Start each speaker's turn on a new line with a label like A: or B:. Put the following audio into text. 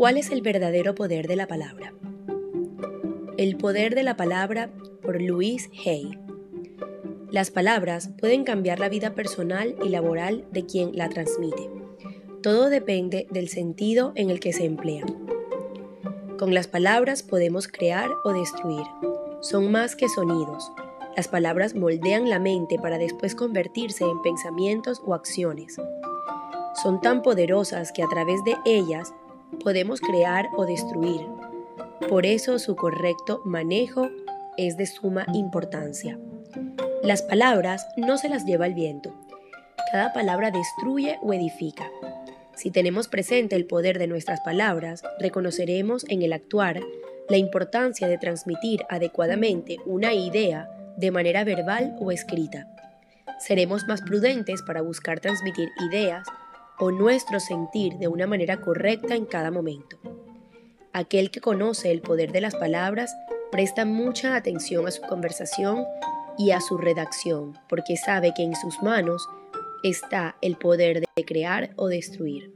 A: ¿Cuál es el verdadero poder de la palabra? El poder de la palabra por Louise Hay. Las palabras pueden cambiar la vida personal y laboral de quien la transmite. Todo depende del sentido en el que se emplean. Con las palabras podemos crear o destruir. Son más que sonidos. Las palabras moldean la mente para después convertirse en pensamientos o acciones. Son tan poderosas que a través de ellas podemos crear o destruir. Por eso su correcto manejo es de suma importancia. Las palabras no se las lleva el viento. Cada palabra destruye o edifica. Si tenemos presente el poder de nuestras palabras, reconoceremos en el actuar la importancia de transmitir adecuadamente una idea de manera verbal o escrita. Seremos más prudentes para buscar transmitir ideas o nuestro sentir de una manera correcta en cada momento. Aquel que conoce el poder de las palabras presta mucha atención a su conversación y a su redacción, porque sabe que en sus manos está el poder de crear o destruir.